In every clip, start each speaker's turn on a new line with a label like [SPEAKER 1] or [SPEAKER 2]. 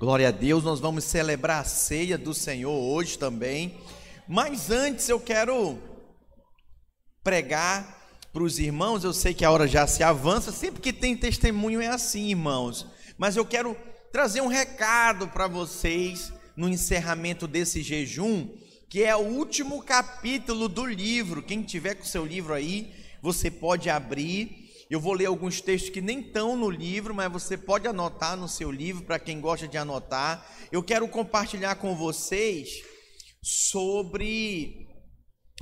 [SPEAKER 1] Glória a Deus, nós vamos celebrar a ceia do Senhor hoje também. Mas antes eu quero pregar para os irmãos. Eu sei que a hora já se avança, sempre que tem testemunho é assim, irmãos. Mas eu quero trazer um recado para vocês no encerramento desse jejum, que é o último capítulo do livro. Quem tiver com seu livro aí, você pode abrir eu vou ler alguns textos que nem estão no livro, mas você pode anotar no seu livro, para quem gosta de anotar. Eu quero compartilhar com vocês sobre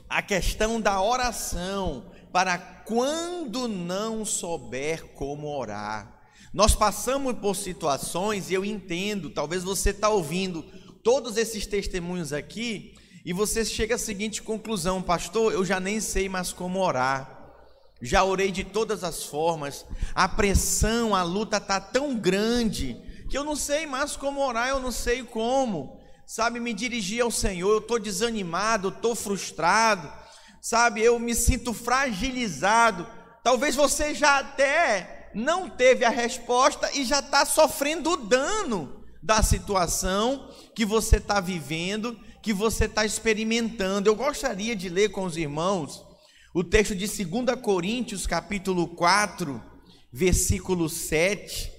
[SPEAKER 1] a questão da oração, para quando não souber como orar. Nós passamos por situações, e eu entendo, talvez você está ouvindo todos esses testemunhos aqui, e você chega à seguinte conclusão, pastor, eu já nem sei mais como orar já orei de todas as formas, a pressão, a luta está tão grande que eu não sei mais como orar, eu não sei como, sabe, me dirigir ao Senhor, eu estou desanimado, estou frustrado, sabe, eu me sinto fragilizado. Talvez você já até não teve a resposta e já está sofrendo o dano da situação que você está vivendo, que você está experimentando. Eu gostaria de ler com os irmãos o texto de 2 Coríntios, capítulo 4, versículo 7.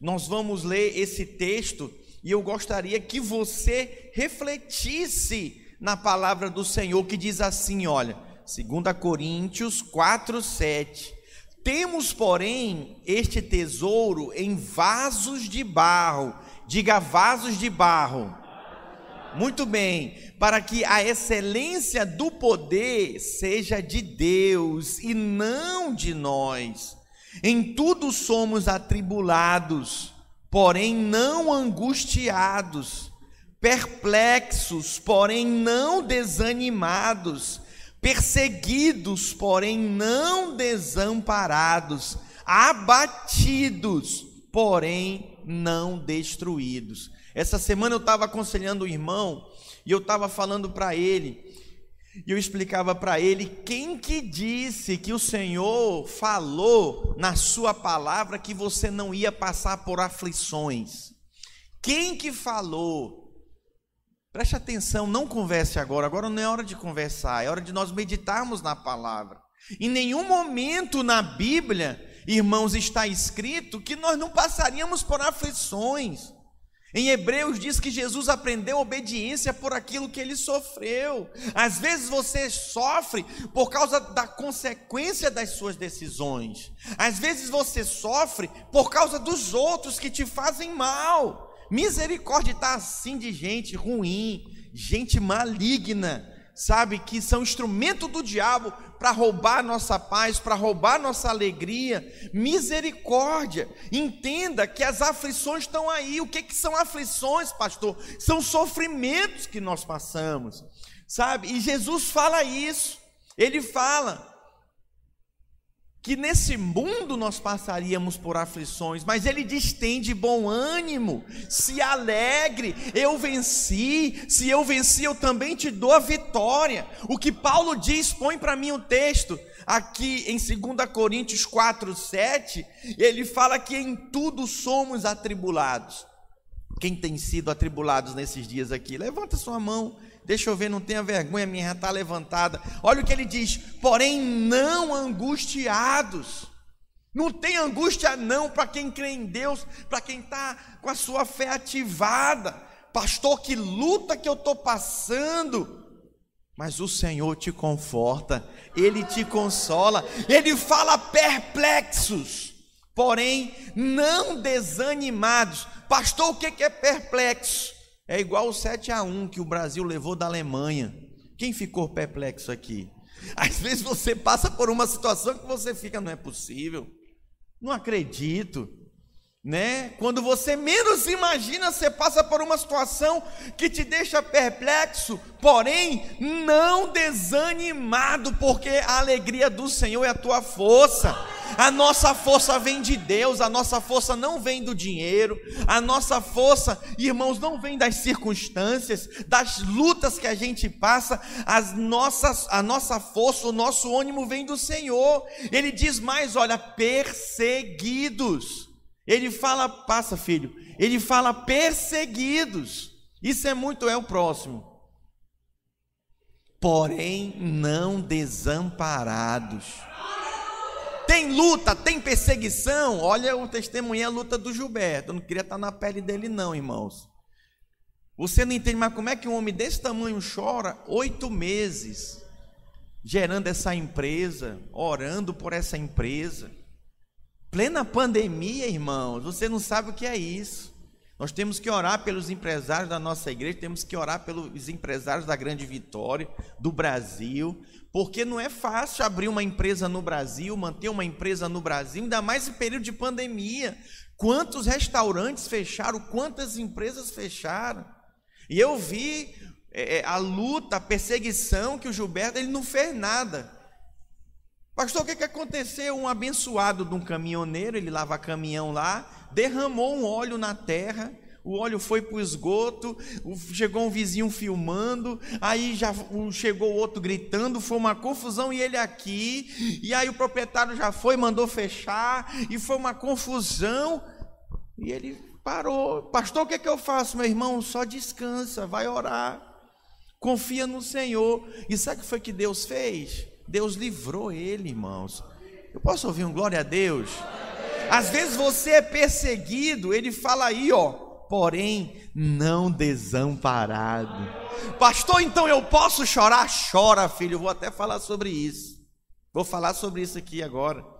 [SPEAKER 1] Nós vamos ler esse texto e eu gostaria que você refletisse na palavra do Senhor que diz assim, olha, 2 Coríntios 4, 7. Temos, porém, este tesouro em vasos de barro. Diga vasos de barro muito bem, para que a excelência do poder seja de Deus e não de nós. Em tudo somos atribulados, porém não angustiados, perplexos, porém não desanimados, perseguidos, porém não desamparados, abatidos, porém não destruídos. Essa semana eu estava aconselhando o irmão e eu estava falando para ele, e eu explicava para ele quem que disse que o Senhor falou na sua palavra que você não ia passar por aflições. Quem que falou? Preste atenção, não converse agora, agora não é hora de conversar, é hora de nós meditarmos na palavra. Em nenhum momento na Bíblia, irmãos, está escrito que nós não passaríamos por aflições. Em Hebreus diz que Jesus aprendeu obediência por aquilo que ele sofreu. Às vezes você sofre por causa da consequência das suas decisões. Às vezes você sofre por causa dos outros que te fazem mal. Misericórdia está assim de gente ruim, gente maligna sabe, que são instrumento do diabo para roubar nossa paz, para roubar nossa alegria. Misericórdia. Entenda que as aflições estão aí. O que, que são aflições, pastor? São sofrimentos que nós passamos, sabe? E Jesus fala isso. Ele fala que nesse mundo nós passaríamos por aflições, mas ele diz: tem de bom ânimo, se alegre, eu venci, se eu venci, eu também te dou a vitória. O que Paulo diz, põe para mim o texto, aqui em 2 Coríntios 4, 7, ele fala que em tudo somos atribulados. Quem tem sido atribulados nesses dias aqui? Levanta sua mão. Deixa eu ver, não tenha vergonha, minha já está levantada. Olha o que ele diz: porém, não angustiados. Não tem angústia, não, para quem crê em Deus, para quem está com a sua fé ativada. Pastor, que luta que eu estou passando. Mas o Senhor te conforta, Ele te consola, Ele fala perplexos, porém não desanimados. Pastor, o que é perplexo? É igual o 7 a 1 que o Brasil levou da Alemanha. Quem ficou perplexo aqui? Às vezes você passa por uma situação que você fica, não é possível, não acredito, né? Quando você menos imagina, você passa por uma situação que te deixa perplexo, porém não desanimado, porque a alegria do Senhor é a tua força. A nossa força vem de Deus, a nossa força não vem do dinheiro, a nossa força, irmãos, não vem das circunstâncias, das lutas que a gente passa, as nossas, a nossa força, o nosso ânimo vem do Senhor. Ele diz mais: olha, perseguidos. Ele fala, passa filho, ele fala perseguidos. Isso é muito, é o próximo. Porém, não desamparados. Tem luta, tem perseguição. Olha o testemunho, a luta do Gilberto. Eu não queria estar na pele dele, não, irmãos. Você não entende, mas como é que um homem desse tamanho chora oito meses, gerando essa empresa, orando por essa empresa? Plena pandemia, irmãos, você não sabe o que é isso. Nós temos que orar pelos empresários da nossa igreja, temos que orar pelos empresários da Grande Vitória, do Brasil, porque não é fácil abrir uma empresa no Brasil, manter uma empresa no Brasil, ainda mais em período de pandemia. Quantos restaurantes fecharam, quantas empresas fecharam? E eu vi é, é a luta, a perseguição que o Gilberto, ele não fez nada. Pastor, o que, que aconteceu? Um abençoado de um caminhoneiro, ele lava caminhão lá, derramou um óleo na terra, o óleo foi para o esgoto, chegou um vizinho filmando, aí já chegou outro gritando, foi uma confusão e ele aqui, e aí o proprietário já foi, mandou fechar, e foi uma confusão, e ele parou. Pastor, o que, é que eu faço, meu irmão? Só descansa, vai orar, confia no Senhor. E sabe o que foi que Deus fez? Deus livrou ele, irmãos. Eu posso ouvir um glória a Deus? Às vezes você é perseguido, ele fala aí, ó, porém não desamparado. Pastor, então eu posso chorar? Chora, filho. Vou até falar sobre isso. Vou falar sobre isso aqui agora.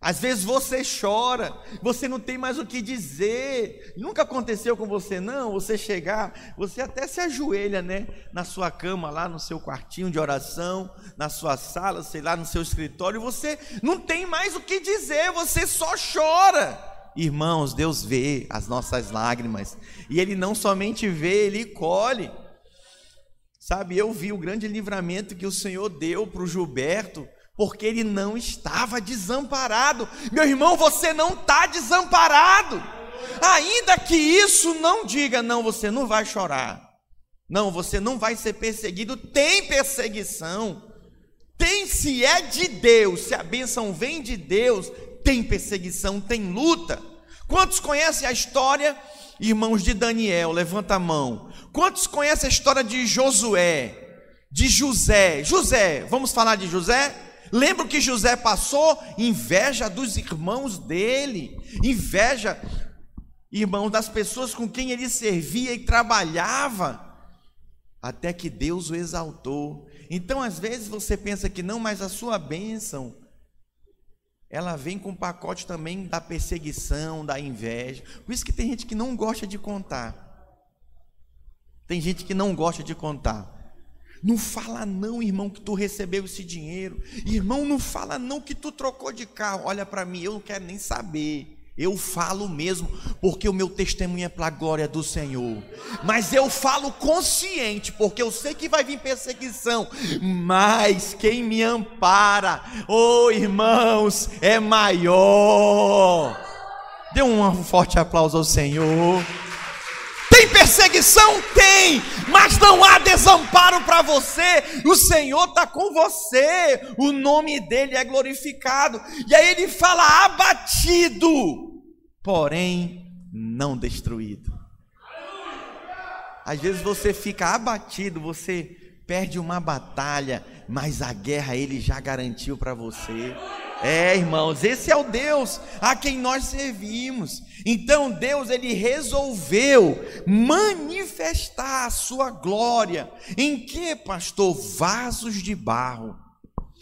[SPEAKER 1] Às vezes você chora, você não tem mais o que dizer. Nunca aconteceu com você, não? Você chegar, você até se ajoelha, né? Na sua cama, lá no seu quartinho de oração, na sua sala, sei lá, no seu escritório, você não tem mais o que dizer, você só chora. Irmãos, Deus vê as nossas lágrimas, e Ele não somente vê, Ele colhe. Sabe, eu vi o grande livramento que o Senhor deu para o Gilberto porque ele não estava desamparado. Meu irmão, você não está desamparado. Ainda que isso não diga, não, você não vai chorar. Não, você não vai ser perseguido. Tem perseguição. Tem, se é de Deus, se a bênção vem de Deus, tem perseguição, tem luta. Quantos conhecem a história, irmãos de Daniel? Levanta a mão. Quantos conhecem a história de Josué? De José? José, vamos falar de José? Lembra que José passou? Inveja dos irmãos dele, inveja, irmão, das pessoas com quem ele servia e trabalhava, até que Deus o exaltou. Então, às vezes você pensa que não, mas a sua bênção, ela vem com o pacote também da perseguição, da inveja. Por isso que tem gente que não gosta de contar. Tem gente que não gosta de contar. Não fala não, irmão, que tu recebeu esse dinheiro. Irmão, não fala não que tu trocou de carro. Olha para mim, eu não quero nem saber. Eu falo mesmo, porque o meu testemunho é para a glória do Senhor. Mas eu falo consciente, porque eu sei que vai vir perseguição. Mas quem me ampara, oh irmãos, é maior. Dê um forte aplauso ao Senhor. Tem perseguição? Tem, mas não há desamparo para você. O Senhor está com você, o nome dele é glorificado. E aí ele fala: abatido, porém não destruído. Às vezes você fica abatido, você perde uma batalha, mas a guerra ele já garantiu para você. É, irmãos, esse é o Deus a quem nós servimos. Então Deus ele resolveu manifestar a sua glória. Em que, pastor? Vasos de barro.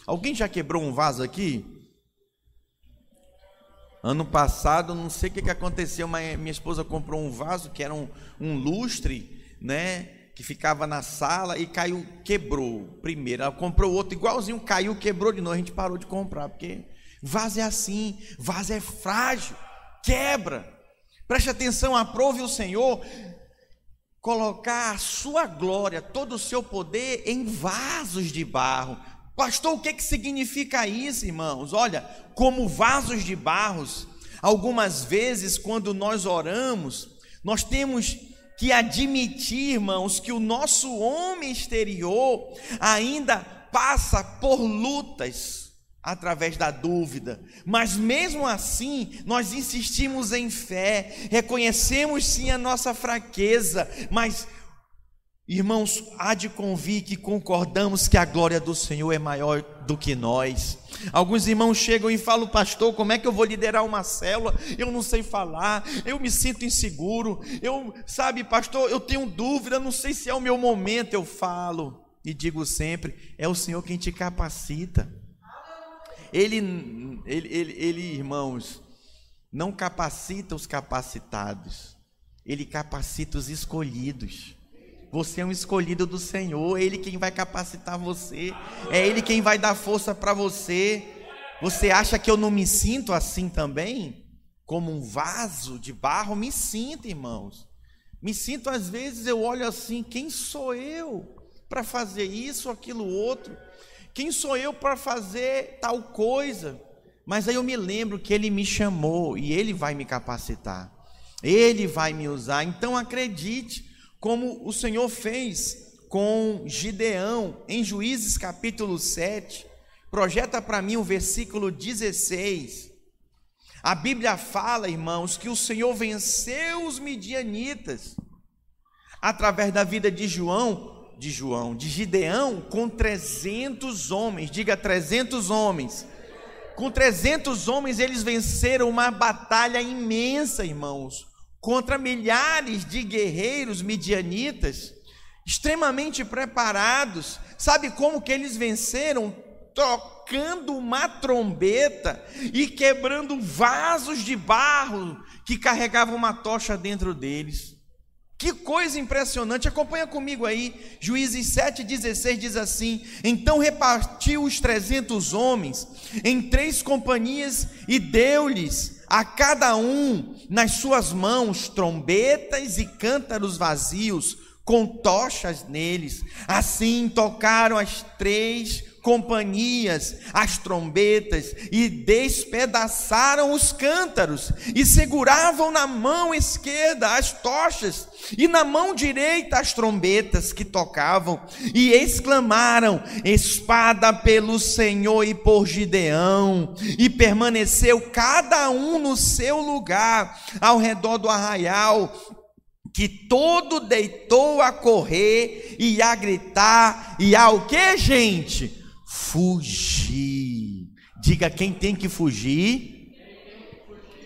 [SPEAKER 1] Alguém já quebrou um vaso aqui? Ano passado, não sei o que aconteceu, mas minha esposa comprou um vaso que era um, um lustre, né? Que ficava na sala e caiu, quebrou primeiro. Ela comprou outro igualzinho, caiu, quebrou de novo. A gente parou de comprar, porque vaso é assim, vaso é frágil, quebra. Preste atenção, aprove o Senhor colocar a sua glória, todo o seu poder em vasos de barro. Pastor, o que, que significa isso, irmãos? Olha, como vasos de barros, algumas vezes quando nós oramos, nós temos que admitir, irmãos, que o nosso homem exterior ainda passa por lutas, através da dúvida, mas mesmo assim, nós insistimos em fé, reconhecemos sim a nossa fraqueza, mas Irmãos, há de convir que concordamos que a glória do Senhor é maior do que nós. Alguns irmãos chegam e falam, pastor, como é que eu vou liderar uma célula? Eu não sei falar, eu me sinto inseguro, eu, sabe, pastor, eu tenho dúvida, não sei se é o meu momento. Eu falo e digo sempre: é o Senhor quem te capacita. Ele, ele, ele, ele irmãos, não capacita os capacitados, ele capacita os escolhidos. Você é um escolhido do Senhor, é Ele quem vai capacitar você, é Ele quem vai dar força para você. Você acha que eu não me sinto assim também? Como um vaso de barro? Me sinto, irmãos. Me sinto, às vezes, eu olho assim: quem sou eu para fazer isso, aquilo, outro? Quem sou eu para fazer tal coisa? Mas aí eu me lembro que Ele me chamou e Ele vai me capacitar, Ele vai me usar. Então acredite, como o Senhor fez com Gideão, em Juízes capítulo 7. Projeta para mim o versículo 16. A Bíblia fala, irmãos, que o Senhor venceu os midianitas através da vida de João, de João, de Gideão, com 300 homens. Diga 300 homens. Com 300 homens eles venceram uma batalha imensa, irmãos contra milhares de guerreiros midianitas, extremamente preparados. Sabe como que eles venceram? Tocando uma trombeta e quebrando vasos de barro que carregavam uma tocha dentro deles. Que coisa impressionante, acompanha comigo aí, Juízes 7,16 diz assim: Então repartiu os trezentos homens em três companhias e deu-lhes a cada um nas suas mãos trombetas e cântaros vazios, com tochas neles. Assim tocaram as três companhias as trombetas e despedaçaram os cântaros e seguravam na mão esquerda as tochas e na mão direita as trombetas que tocavam e exclamaram: Espada pelo Senhor e por Gideão, e permaneceu cada um no seu lugar ao redor do arraial que todo deitou a correr e a gritar e ao que, gente? Fugir. Diga quem tem que fugir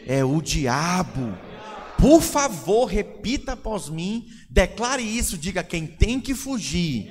[SPEAKER 1] é o diabo. Por favor, repita após mim, declare isso, diga quem tem que fugir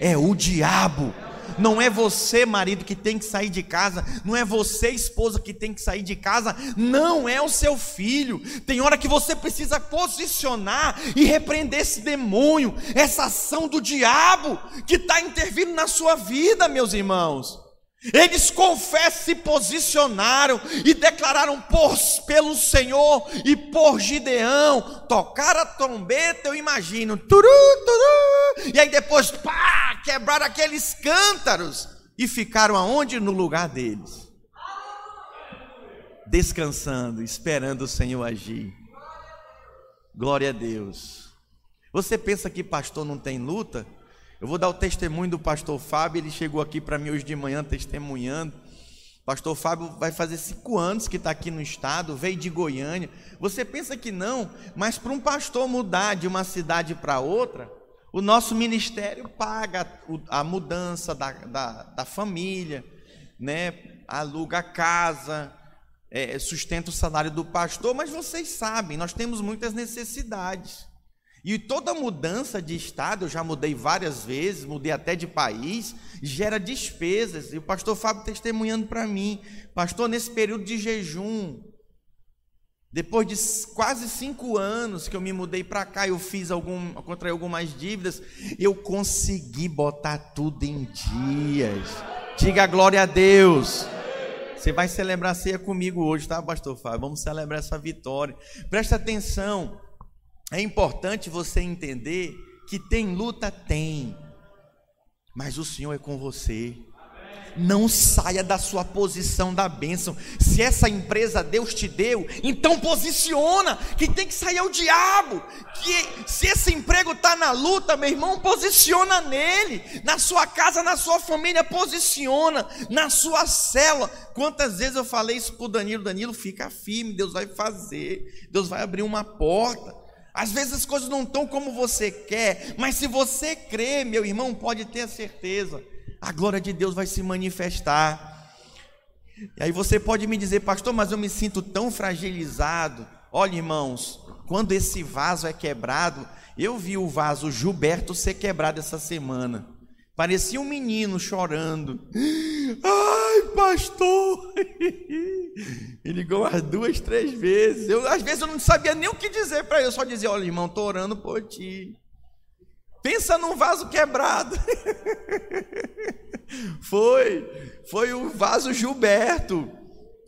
[SPEAKER 1] é o diabo. Não é você, marido, que tem que sair de casa, não é você, esposa, que tem que sair de casa, não é o seu filho. Tem hora que você precisa posicionar e repreender esse demônio, essa ação do diabo que está intervindo na sua vida, meus irmãos. Eles confessam, se posicionaram e declararam por, pelo Senhor e por Gideão. Tocaram a trombeta, eu imagino. Turu, turu, e aí depois, pá, quebraram aqueles cântaros e ficaram aonde? No lugar deles. Descansando, esperando o Senhor agir. Glória a Deus. Você pensa que pastor não tem luta? Eu vou dar o testemunho do pastor Fábio, ele chegou aqui para mim hoje de manhã testemunhando. Pastor Fábio vai fazer cinco anos que está aqui no estado, veio de Goiânia. Você pensa que não, mas para um pastor mudar de uma cidade para outra, o nosso ministério paga a mudança da, da, da família, né? aluga a casa, é, sustenta o salário do pastor, mas vocês sabem, nós temos muitas necessidades. E toda mudança de estado, eu já mudei várias vezes, mudei até de país, gera despesas. E o pastor Fábio testemunhando para mim, pastor, nesse período de jejum, depois de quase cinco anos que eu me mudei para cá, eu fiz algum, contraí algumas dívidas, eu consegui botar tudo em dias. Diga glória a Deus. Você vai celebrar a ceia comigo hoje, tá, pastor Fábio? Vamos celebrar essa vitória. Presta atenção. É importante você entender que tem luta, tem, mas o Senhor é com você. Não saia da sua posição da bênção. Se essa empresa Deus te deu, então posiciona. Quem tem que sair é o diabo. Que se esse emprego está na luta, meu irmão, posiciona nele. Na sua casa, na sua família, posiciona. Na sua célula. Quantas vezes eu falei isso para o Danilo? Danilo, fica firme, Deus vai fazer. Deus vai abrir uma porta. Às vezes as coisas não estão como você quer, mas se você crê, meu irmão, pode ter certeza, a glória de Deus vai se manifestar. E aí você pode me dizer, pastor, mas eu me sinto tão fragilizado. Olha, irmãos, quando esse vaso é quebrado, eu vi o vaso Gilberto ser quebrado essa semana. Parecia um menino chorando. Ai, pastor! Ele ligou umas duas, três vezes. Eu, às vezes eu não sabia nem o que dizer para ele. Eu só dizia: Olha, irmão, estou orando por ti. Pensa num vaso quebrado. foi, foi o vaso Gilberto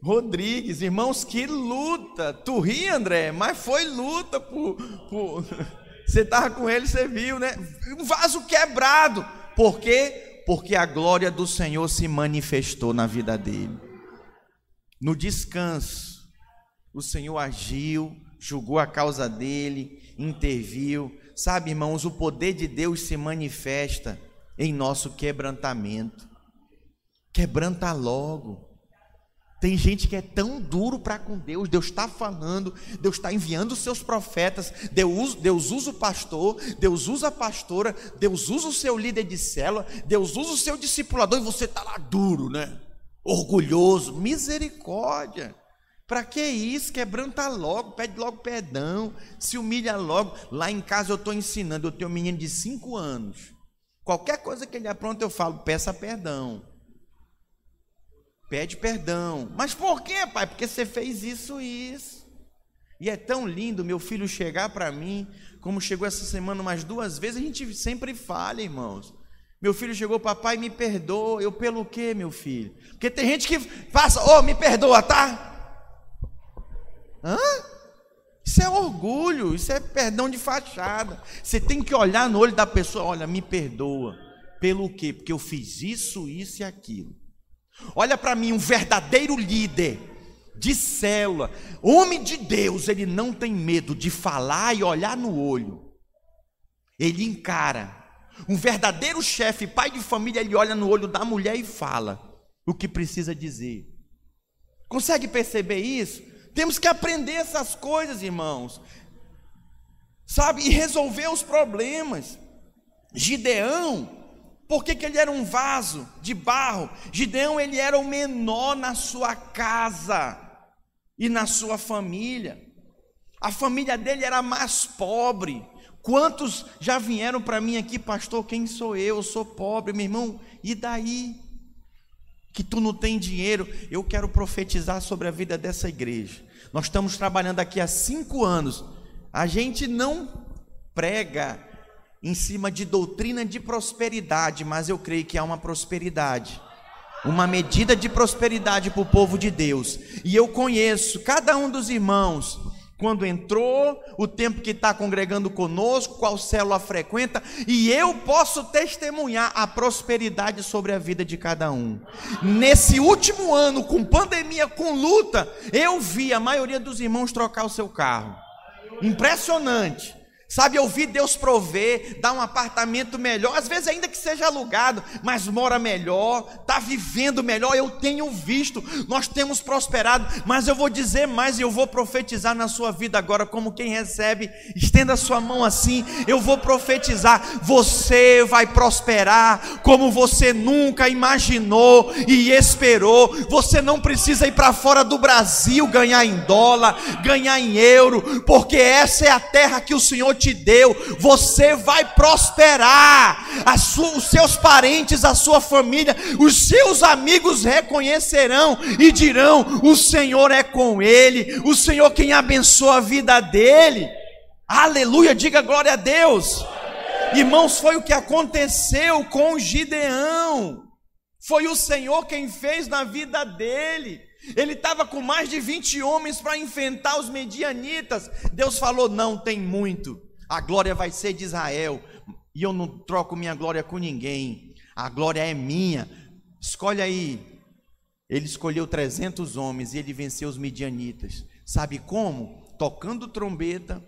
[SPEAKER 1] Rodrigues. Irmãos, que luta. Tu ri, André, mas foi luta por. por... Você estava com ele, você viu, né? Um vaso quebrado. Por quê? Porque a glória do Senhor se manifestou na vida dele. No descanso, o Senhor agiu, julgou a causa dele, interviu. Sabe, irmãos, o poder de Deus se manifesta em nosso quebrantamento. Quebranta logo. Tem gente que é tão duro para com Deus, Deus está falando, Deus está enviando os seus profetas, Deus, Deus usa o pastor, Deus usa a pastora, Deus usa o seu líder de célula, Deus usa o seu discipulador e você está lá duro, né? Orgulhoso, misericórdia. Para que isso? Quebranta logo, pede logo perdão, se humilha logo. Lá em casa eu estou ensinando, eu tenho um menino de 5 anos. Qualquer coisa que ele apronta, eu falo, peça perdão. Pede perdão. Mas por quê, pai? Porque você fez isso e isso. E é tão lindo meu filho chegar para mim, como chegou essa semana umas duas vezes, a gente sempre fala, irmãos. Meu filho chegou, papai, me perdoa. Eu, pelo quê, meu filho? Porque tem gente que passa, ô, oh, me perdoa, tá? Hã? Isso é orgulho, isso é perdão de fachada. Você tem que olhar no olho da pessoa, olha, me perdoa. Pelo quê? Porque eu fiz isso, isso e aquilo. Olha para mim, um verdadeiro líder de célula, homem de Deus, ele não tem medo de falar e olhar no olho. Ele encara. Um verdadeiro chefe, pai de família, ele olha no olho da mulher e fala o que precisa dizer. Consegue perceber isso? Temos que aprender essas coisas, irmãos. Sabe? E resolver os problemas. Gideão, por que, que ele era um vaso de barro? Gideão ele era o menor na sua casa e na sua família. A família dele era mais pobre. Quantos já vieram para mim aqui, pastor? Quem sou eu? Eu sou pobre, meu irmão. E daí? Que tu não tem dinheiro. Eu quero profetizar sobre a vida dessa igreja. Nós estamos trabalhando aqui há cinco anos. A gente não prega em cima de doutrina de prosperidade, mas eu creio que há uma prosperidade, uma medida de prosperidade para o povo de Deus. E eu conheço cada um dos irmãos, quando entrou, o tempo que está congregando conosco, qual célula frequenta, e eu posso testemunhar a prosperidade sobre a vida de cada um. Nesse último ano, com pandemia, com luta, eu vi a maioria dos irmãos trocar o seu carro. Impressionante. Sabe, ouvir Deus prover, dar um apartamento melhor, às vezes ainda que seja alugado, mas mora melhor, está vivendo melhor. Eu tenho visto, nós temos prosperado, mas eu vou dizer mais e eu vou profetizar na sua vida agora, como quem recebe, estenda sua mão assim, eu vou profetizar: você vai prosperar como você nunca imaginou e esperou. Você não precisa ir para fora do Brasil ganhar em dólar, ganhar em euro, porque essa é a terra que o Senhor te deu, você vai prosperar. Sua, os seus parentes, a sua família, os seus amigos reconhecerão e dirão: O Senhor é com ele, o Senhor quem abençoa a vida dele. Aleluia, diga glória a Deus. Irmãos, foi o que aconteceu com Gideão. Foi o Senhor quem fez na vida dele. Ele estava com mais de 20 homens para enfrentar os medianitas. Deus falou: não tem muito a glória vai ser de Israel, e eu não troco minha glória com ninguém, a glória é minha. Escolhe aí. Ele escolheu 300 homens e ele venceu os midianitas. Sabe como? Tocando trombeta,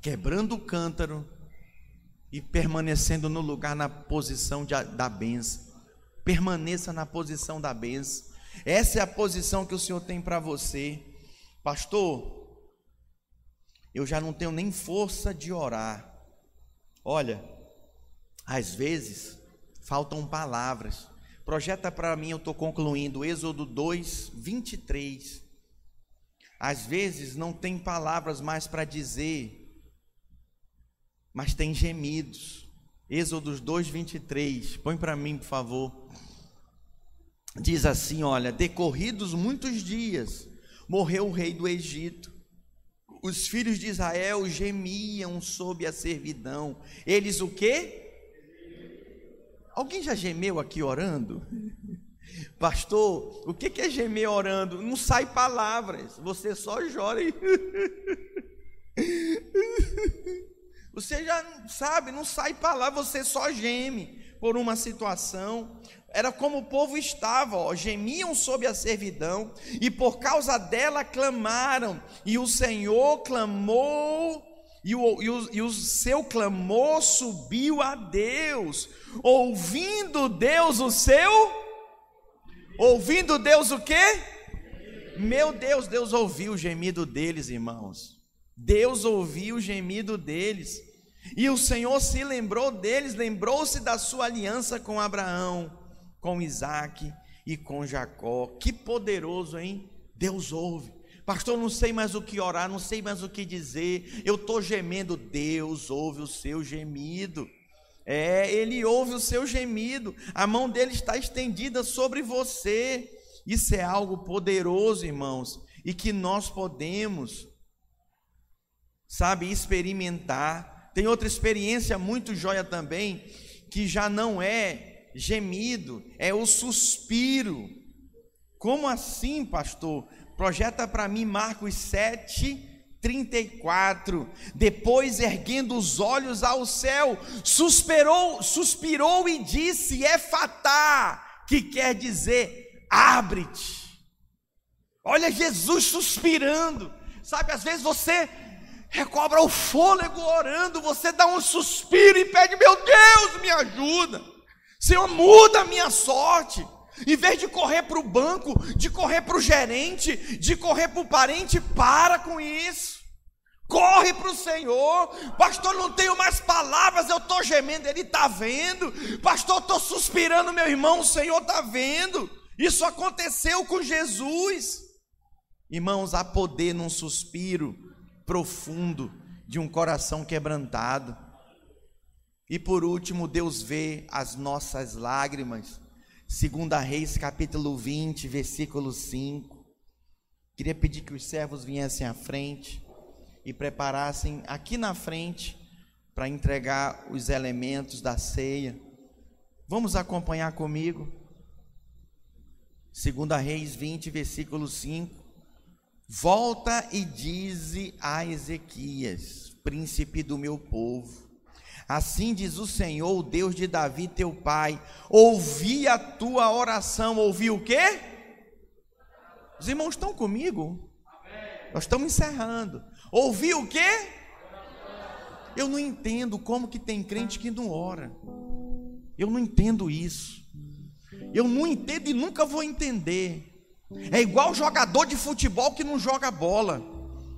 [SPEAKER 1] quebrando o cântaro e permanecendo no lugar na posição de, da benção. Permaneça na posição da benção. Essa é a posição que o Senhor tem para você. Pastor, eu já não tenho nem força de orar. Olha, às vezes faltam palavras. Projeta para mim, eu estou concluindo, Êxodo 2, 23. Às vezes não tem palavras mais para dizer, mas tem gemidos. Êxodo 2, 23. Põe para mim, por favor. Diz assim: olha, decorridos muitos dias, morreu o rei do Egito. Os filhos de Israel gemiam sob a servidão. Eles o quê? Alguém já gemeu aqui orando? Pastor, o que é gemer orando? Não sai palavras, você só chora e. Você já sabe, não sai palavra, você só geme por uma situação. Era como o povo estava, ó, gemiam sob a servidão, e por causa dela clamaram, e o Senhor clamou e o, e, o, e o, seu clamor subiu a Deus, ouvindo Deus o seu, ouvindo Deus o quê? Meu Deus, Deus ouviu o gemido deles, irmãos. Deus ouviu o gemido deles. E o Senhor se lembrou deles, lembrou-se da sua aliança com Abraão, com Isaac e com Jacó. Que poderoso, hein? Deus ouve. Pastor, não sei mais o que orar, não sei mais o que dizer. Eu estou gemendo. Deus ouve o seu gemido. É, Ele ouve o seu gemido. A mão dele está estendida sobre você. Isso é algo poderoso, irmãos, e que nós podemos, sabe, experimentar. Tem outra experiência muito joia também, que já não é gemido, é o suspiro. Como assim, pastor? Projeta para mim Marcos 7, 34. Depois, erguendo os olhos ao céu, suspirou, suspirou e disse: É fatá, que quer dizer abre-te. Olha Jesus suspirando. Sabe, às vezes você recobra o fôlego orando, você dá um suspiro e pede: Meu Deus, me ajuda. Senhor, muda a minha sorte. Em vez de correr para o banco, de correr para o gerente, de correr para o parente, para com isso. Corre para o Senhor, pastor. Não tenho mais palavras, eu estou gemendo, Ele está vendo. Pastor, estou suspirando, meu irmão, o Senhor está vendo. Isso aconteceu com Jesus. Irmãos, há poder num suspiro profundo de um coração quebrantado. E por último, Deus vê as nossas lágrimas Segunda Reis, capítulo 20, versículo 5. Queria pedir que os servos viessem à frente e preparassem aqui na frente para entregar os elementos da ceia. Vamos acompanhar comigo. Segunda Reis 20, versículo 5. Volta e dize a Ezequias, príncipe do meu povo, Assim diz o Senhor, o Deus de Davi, teu pai: ouvi a tua oração. Ouvi o quê? Os irmãos estão comigo? Nós estamos encerrando. Ouvi o quê? Eu não entendo como que tem crente que não ora. Eu não entendo isso. Eu não entendo e nunca vou entender. É igual jogador de futebol que não joga bola,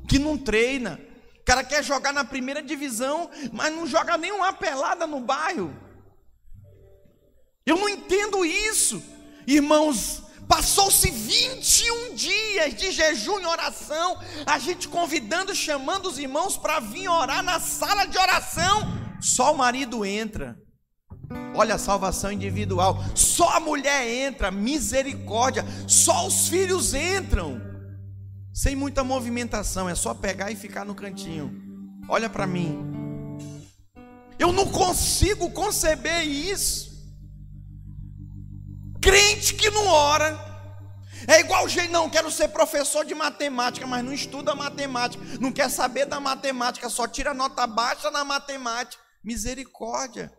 [SPEAKER 1] que não treina, o cara quer jogar na primeira divisão, mas não joga nenhuma pelada no bairro. Eu não entendo isso. Irmãos, passou-se 21 dias de jejum e oração, a gente convidando, chamando os irmãos para vir orar na sala de oração. Só o marido entra. Olha a salvação individual. Só a mulher entra, misericórdia. Só os filhos entram sem muita movimentação, é só pegar e ficar no cantinho. Olha para mim. Eu não consigo conceber isso. Crente que não ora. É igual gente, não, quero ser professor de matemática, mas não estuda matemática, não quer saber da matemática, só tira nota baixa na matemática. Misericórdia.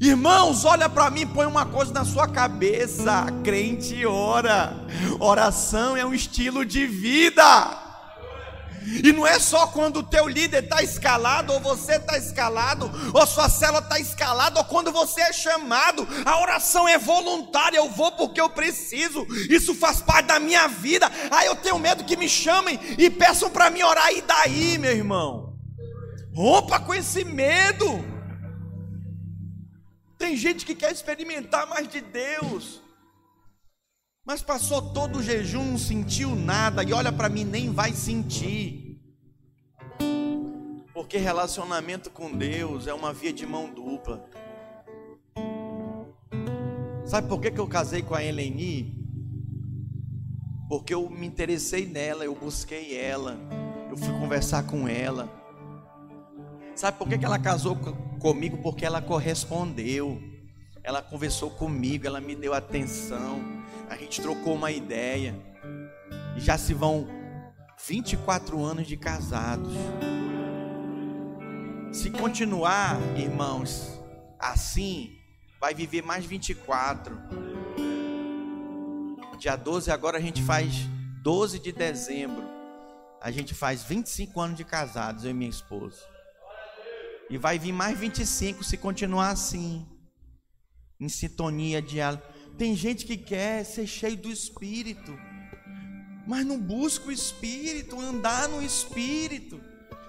[SPEAKER 1] Irmãos, olha para mim, põe uma coisa na sua cabeça. Crente ora. Oração é um estilo de vida. E não é só quando o teu líder está escalado, ou você está escalado, ou sua célula está escalada, ou quando você é chamado. A oração é voluntária, eu vou porque eu preciso. Isso faz parte da minha vida. Aí eu tenho medo que me chamem e peçam para mim orar. E daí, meu irmão? Rompa com esse medo. Tem gente que quer experimentar mais de Deus, mas passou todo o jejum, não sentiu nada, e olha para mim, nem vai sentir. Porque relacionamento com Deus é uma via de mão dupla. Sabe por que, que eu casei com a Eleni? Porque eu me interessei nela, eu busquei ela, eu fui conversar com ela. Sabe por que, ela casou comigo? Porque ela correspondeu. Ela conversou comigo, ela me deu atenção. A gente trocou uma ideia. E já se vão 24 anos de casados. Se continuar, irmãos, assim, vai viver mais 24. Dia 12, agora a gente faz 12 de dezembro. A gente faz 25 anos de casados, eu e minha esposa. E vai vir mais 25 se continuar assim. Em sintonia de Tem gente que quer ser cheio do espírito, mas não busca o espírito, andar no espírito.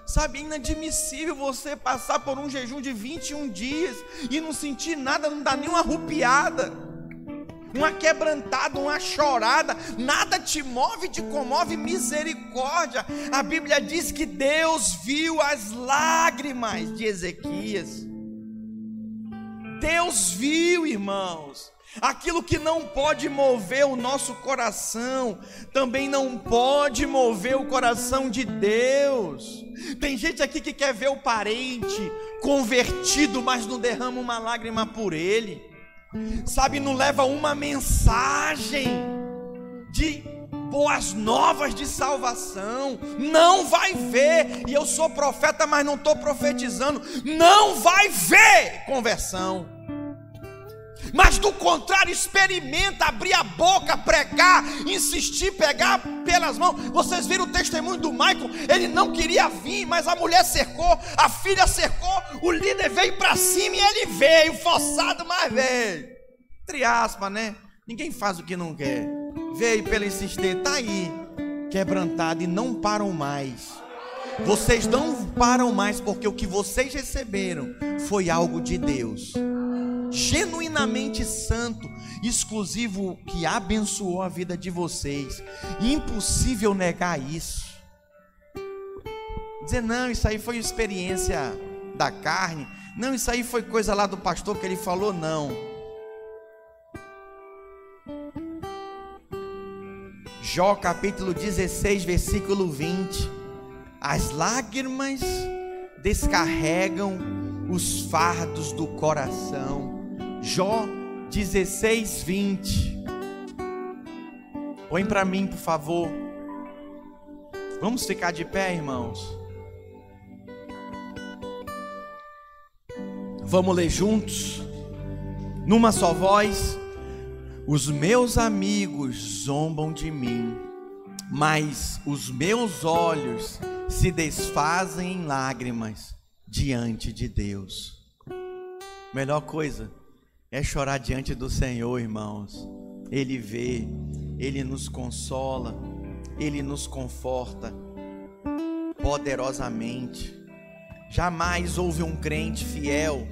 [SPEAKER 1] Sabe, é inadmissível você passar por um jejum de 21 dias e não sentir nada, não dá nem uma rupiada uma quebrantada, uma chorada, nada te move, te comove misericórdia. A Bíblia diz que Deus viu as lágrimas de Ezequias. Deus viu, irmãos. Aquilo que não pode mover o nosso coração, também não pode mover o coração de Deus. Tem gente aqui que quer ver o parente convertido, mas não derrama uma lágrima por ele sabe, não leva uma mensagem de boas novas de salvação, não vai ver, e eu sou profeta, mas não estou profetizando, não vai ver conversão. Mas do contrário, experimenta abrir a boca, pregar, insistir, pegar pelas mãos. Vocês viram o testemunho do Michael? Ele não queria vir, mas a mulher cercou, a filha cercou, o líder veio para cima e ele veio, forçado, mas veio. Entre aspas, né? Ninguém faz o que não quer. Veio pela insistência, tá aí, quebrantado e não param mais. Vocês não param mais porque o que vocês receberam foi algo de Deus genuinamente santo, exclusivo, que abençoou a vida de vocês. Impossível negar isso. Dizer, não, isso aí foi experiência da carne. Não, isso aí foi coisa lá do pastor que ele falou, não. Jó capítulo 16, versículo 20. As lágrimas descarregam os fardos do coração Jó 16, 20. Põe para mim, por favor. Vamos ficar de pé, irmãos. Vamos ler juntos, numa só voz. Os meus amigos zombam de mim, mas os meus olhos se desfazem em lágrimas diante de Deus. Melhor coisa é chorar diante do Senhor, irmãos. Ele vê, ele nos consola, ele nos conforta poderosamente. Jamais houve um crente fiel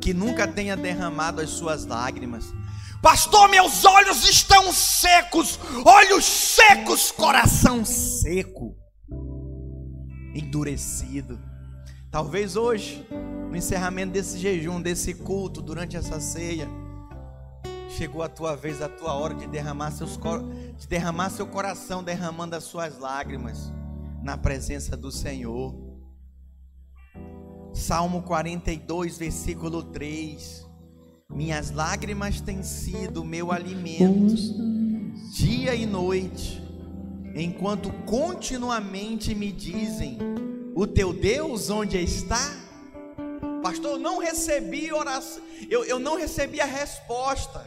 [SPEAKER 1] que nunca tenha derramado as suas lágrimas. Pastor, meus olhos estão secos, olhos secos, coração seco, endurecido. Talvez hoje no encerramento desse jejum, desse culto, durante essa ceia, chegou a tua vez, a tua hora de derramar, seus, de derramar seu coração, derramando as suas lágrimas na presença do Senhor. Salmo 42, versículo 3. Minhas lágrimas têm sido meu alimento, dia e noite, enquanto continuamente me dizem: O teu Deus onde está? Pastor, eu não recebi oração, eu, eu não recebi a resposta.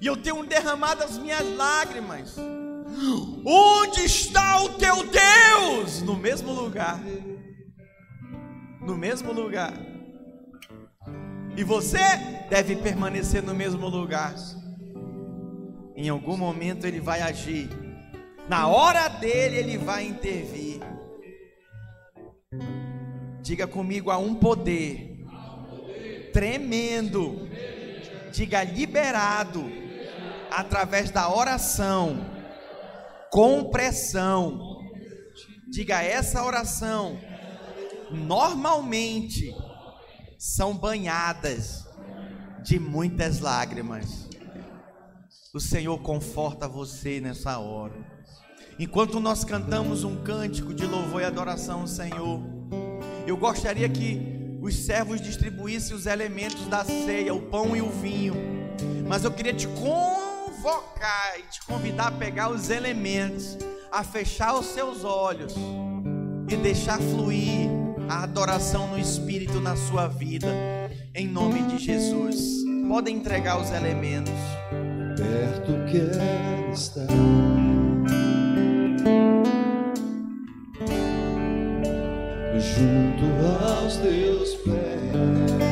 [SPEAKER 1] E eu tenho derramado as minhas lágrimas. Onde está o teu Deus? No mesmo lugar. No mesmo lugar. E você deve permanecer no mesmo lugar. Em algum momento ele vai agir. Na hora dele ele vai intervir. Diga comigo há um poder tremendo. Diga liberado através da oração com pressão. Diga essa oração normalmente são banhadas de muitas lágrimas. O Senhor conforta você nessa hora. Enquanto nós cantamos um cântico de louvor e adoração Senhor, eu gostaria que os servos distribuíssem os elementos da ceia, o pão e o vinho. Mas eu queria te convocar e te convidar a pegar os elementos, a fechar os seus olhos e deixar fluir a adoração no Espírito na sua vida, em nome de Jesus. Podem entregar os elementos.
[SPEAKER 2] Perto quero estar. Junto aos teus pés,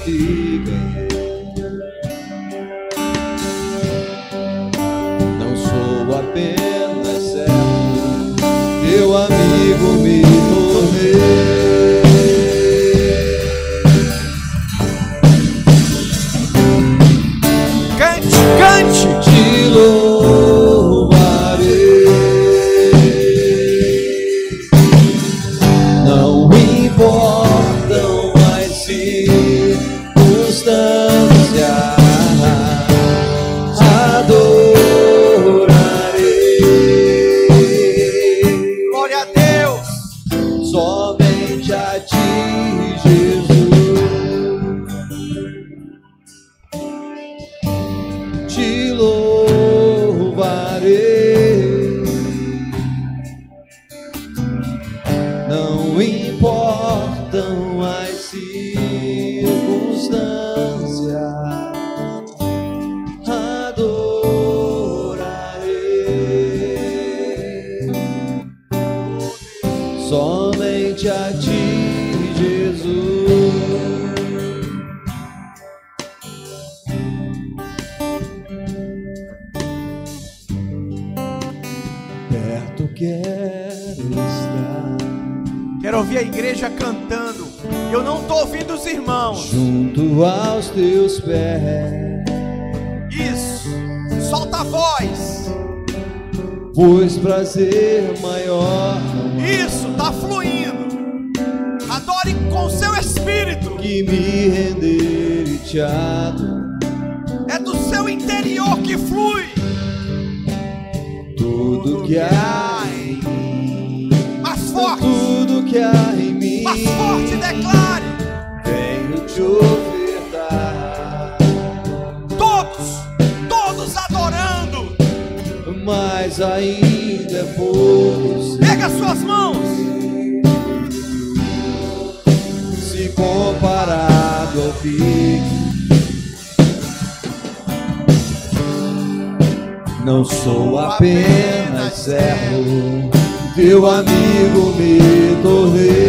[SPEAKER 2] aqui. Apenas servo, teu amigo me tornei.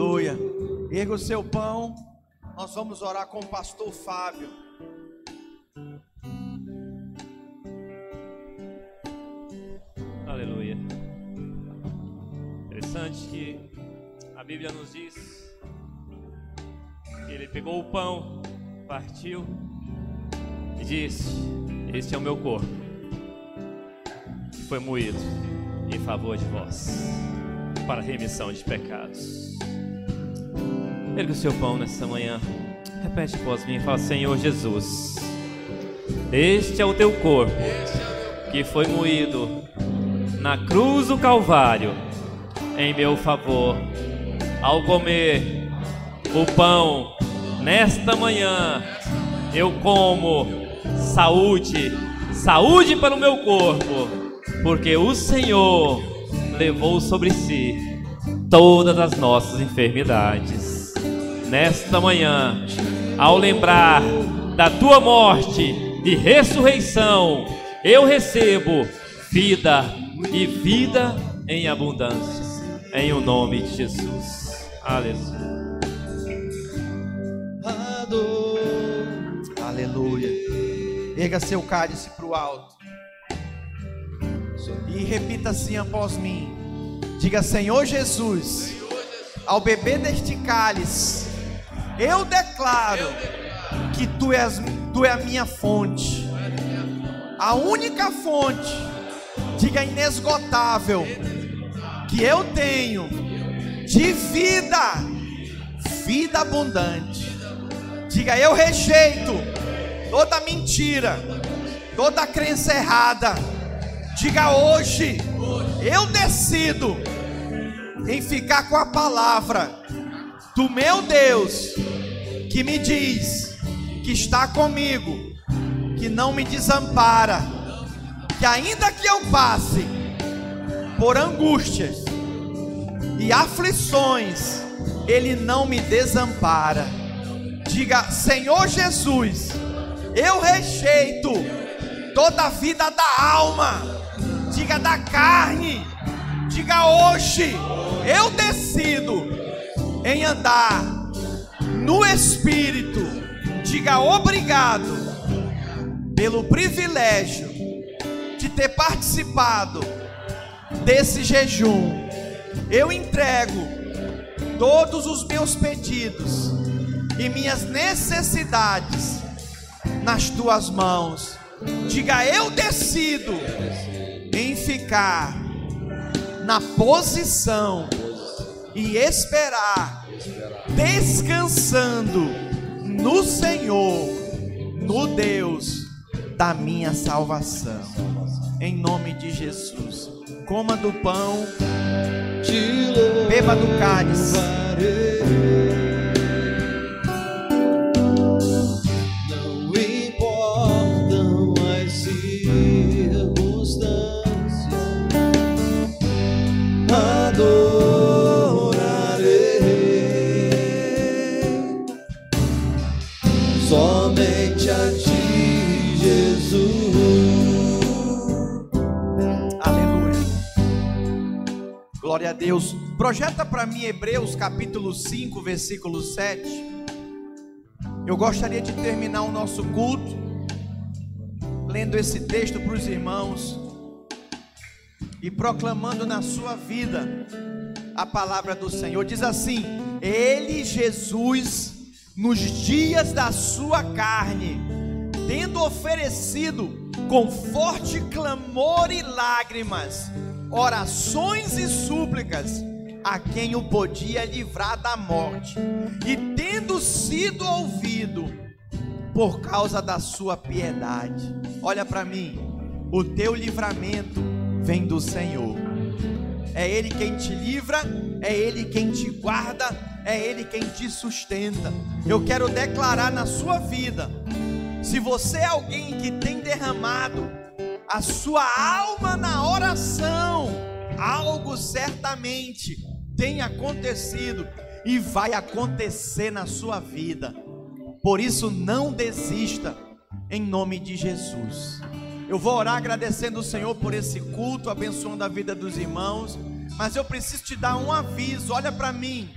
[SPEAKER 1] Aleluia. Erga o seu pão. Nós vamos orar com o pastor Fábio.
[SPEAKER 3] Aleluia. Interessante que a Bíblia nos diz que ele pegou o pão, partiu e disse: Este é o meu corpo, que foi moído em favor de vós, para remissão de pecados. Erga o seu pão nessa manhã, repete após mim fala: Senhor Jesus, este é o teu corpo, que foi moído na cruz do Calvário em meu favor. Ao comer o pão nesta manhã, eu como saúde, saúde para o meu corpo, porque o Senhor levou sobre si todas as nossas enfermidades. Nesta manhã, ao lembrar da tua morte e ressurreição, eu recebo vida e vida em abundância, em o nome de Jesus. Aleluia.
[SPEAKER 1] Aleluia. Erga seu cálice para o alto. E repita assim após mim. Diga, Senhor Jesus, ao beber deste cálice, eu declaro que tu és, tu é a minha fonte, a única fonte, diga inesgotável, que eu tenho de vida, vida abundante. Diga, eu rejeito toda mentira, toda crença errada. Diga hoje, eu decido em ficar com a palavra do meu Deus, que me diz que está comigo, que não me desampara, que ainda que eu passe por angústias e aflições, Ele não me desampara. Diga, Senhor Jesus, eu rejeito toda a vida da alma, diga da carne, diga hoje, eu decido em andar no Espírito, diga obrigado pelo privilégio de ter participado desse jejum. Eu entrego todos os meus pedidos e minhas necessidades nas tuas mãos. Diga, eu decido em ficar na posição e esperar, descansando no Senhor, no Deus da minha salvação. Em nome de Jesus. Coma do pão, beba do cálice. Deus. Projeta para mim Hebreus capítulo 5, versículo 7. Eu gostaria de terminar o nosso culto lendo esse texto para os irmãos e proclamando na sua vida a palavra do Senhor. Diz assim: Ele, Jesus, nos dias da sua carne, tendo oferecido com forte clamor e lágrimas, orações e súplicas a quem o podia livrar da morte, e tendo sido ouvido por causa da sua piedade. Olha para mim, o teu livramento vem do Senhor. É Ele quem te livra, é Ele quem te guarda, é Ele quem te sustenta. Eu quero declarar na sua vida: se você é alguém que tem derramado a sua alma na oração, algo certamente tem acontecido e vai acontecer na sua vida. Por isso, não desista, em nome de Jesus. Eu vou orar agradecendo o Senhor por esse culto, abençoando a vida dos irmãos. Mas eu preciso te dar um aviso, olha para mim,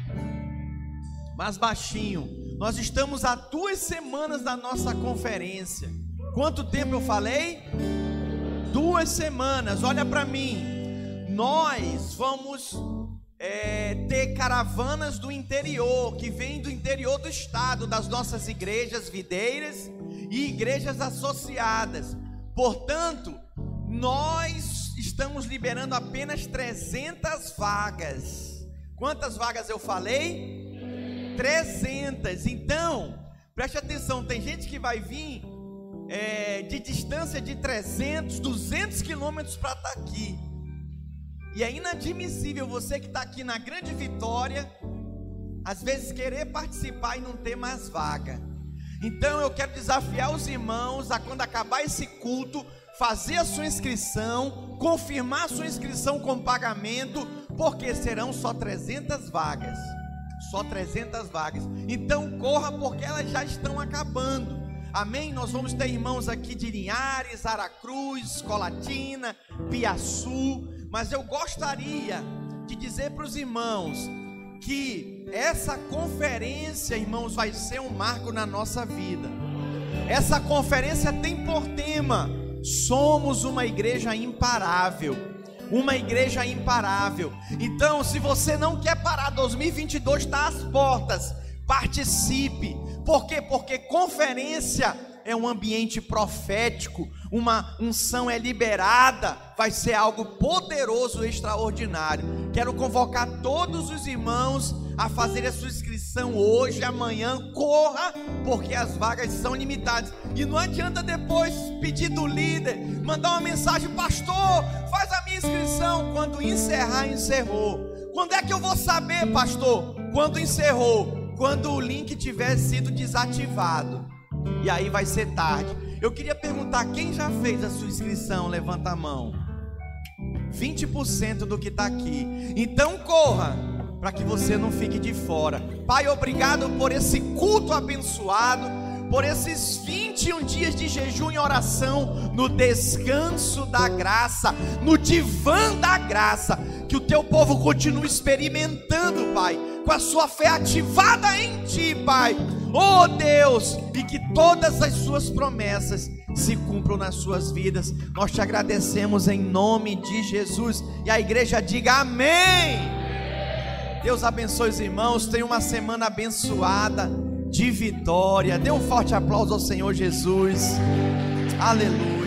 [SPEAKER 1] mais baixinho. Nós estamos há duas semanas da nossa conferência. Quanto tempo eu falei? Duas semanas, olha para mim. Nós vamos é, ter caravanas do interior, que vêm do interior do estado, das nossas igrejas videiras e igrejas associadas. Portanto, nós estamos liberando apenas 300 vagas. Quantas vagas eu falei? 300. Então, preste atenção: tem gente que vai vir é, de distância de 300, 200 quilômetros para estar tá aqui. E é inadmissível você que está aqui na grande vitória, às vezes querer participar e não ter mais vaga. Então eu quero desafiar os irmãos a quando acabar esse culto, fazer a sua inscrição, confirmar a sua inscrição com pagamento, porque serão só 300 vagas. Só 300 vagas. Então corra porque elas já estão acabando. Amém? Nós vamos ter irmãos aqui de Linhares, Aracruz, Colatina, Piaçu, mas eu gostaria de dizer para os irmãos que essa conferência, irmãos, vai ser um marco na nossa vida. Essa conferência tem por tema: somos uma igreja imparável. Uma igreja imparável. Então, se você não quer parar, 2022 está às portas. Participe. Por quê? Porque conferência é um ambiente profético, uma unção é liberada, vai ser algo poderoso, extraordinário. Quero convocar todos os irmãos a fazer a sua inscrição hoje, amanhã, corra, porque as vagas são limitadas. E não adianta depois pedir do líder, mandar uma mensagem, pastor, faz a minha inscrição. Quando encerrar, encerrou. Quando é que eu vou saber, pastor? Quando encerrou, quando o link tiver sido desativado. E aí vai ser tarde. Eu queria perguntar: quem já fez a sua inscrição? Levanta a mão. 20% do que está aqui. Então corra, para que você não fique de fora. Pai, obrigado por esse culto abençoado, por esses 21 dias de jejum e oração, no descanso da graça, no divã da graça. Que o teu povo continue experimentando, Pai, com a sua fé ativada em Ti, Pai oh Deus, e que todas as suas promessas se cumpram nas suas vidas. Nós te agradecemos em nome de Jesus. E a igreja diga amém. Deus abençoe os irmãos. Tenha uma semana abençoada de vitória. Dê um forte aplauso ao Senhor Jesus. Aleluia.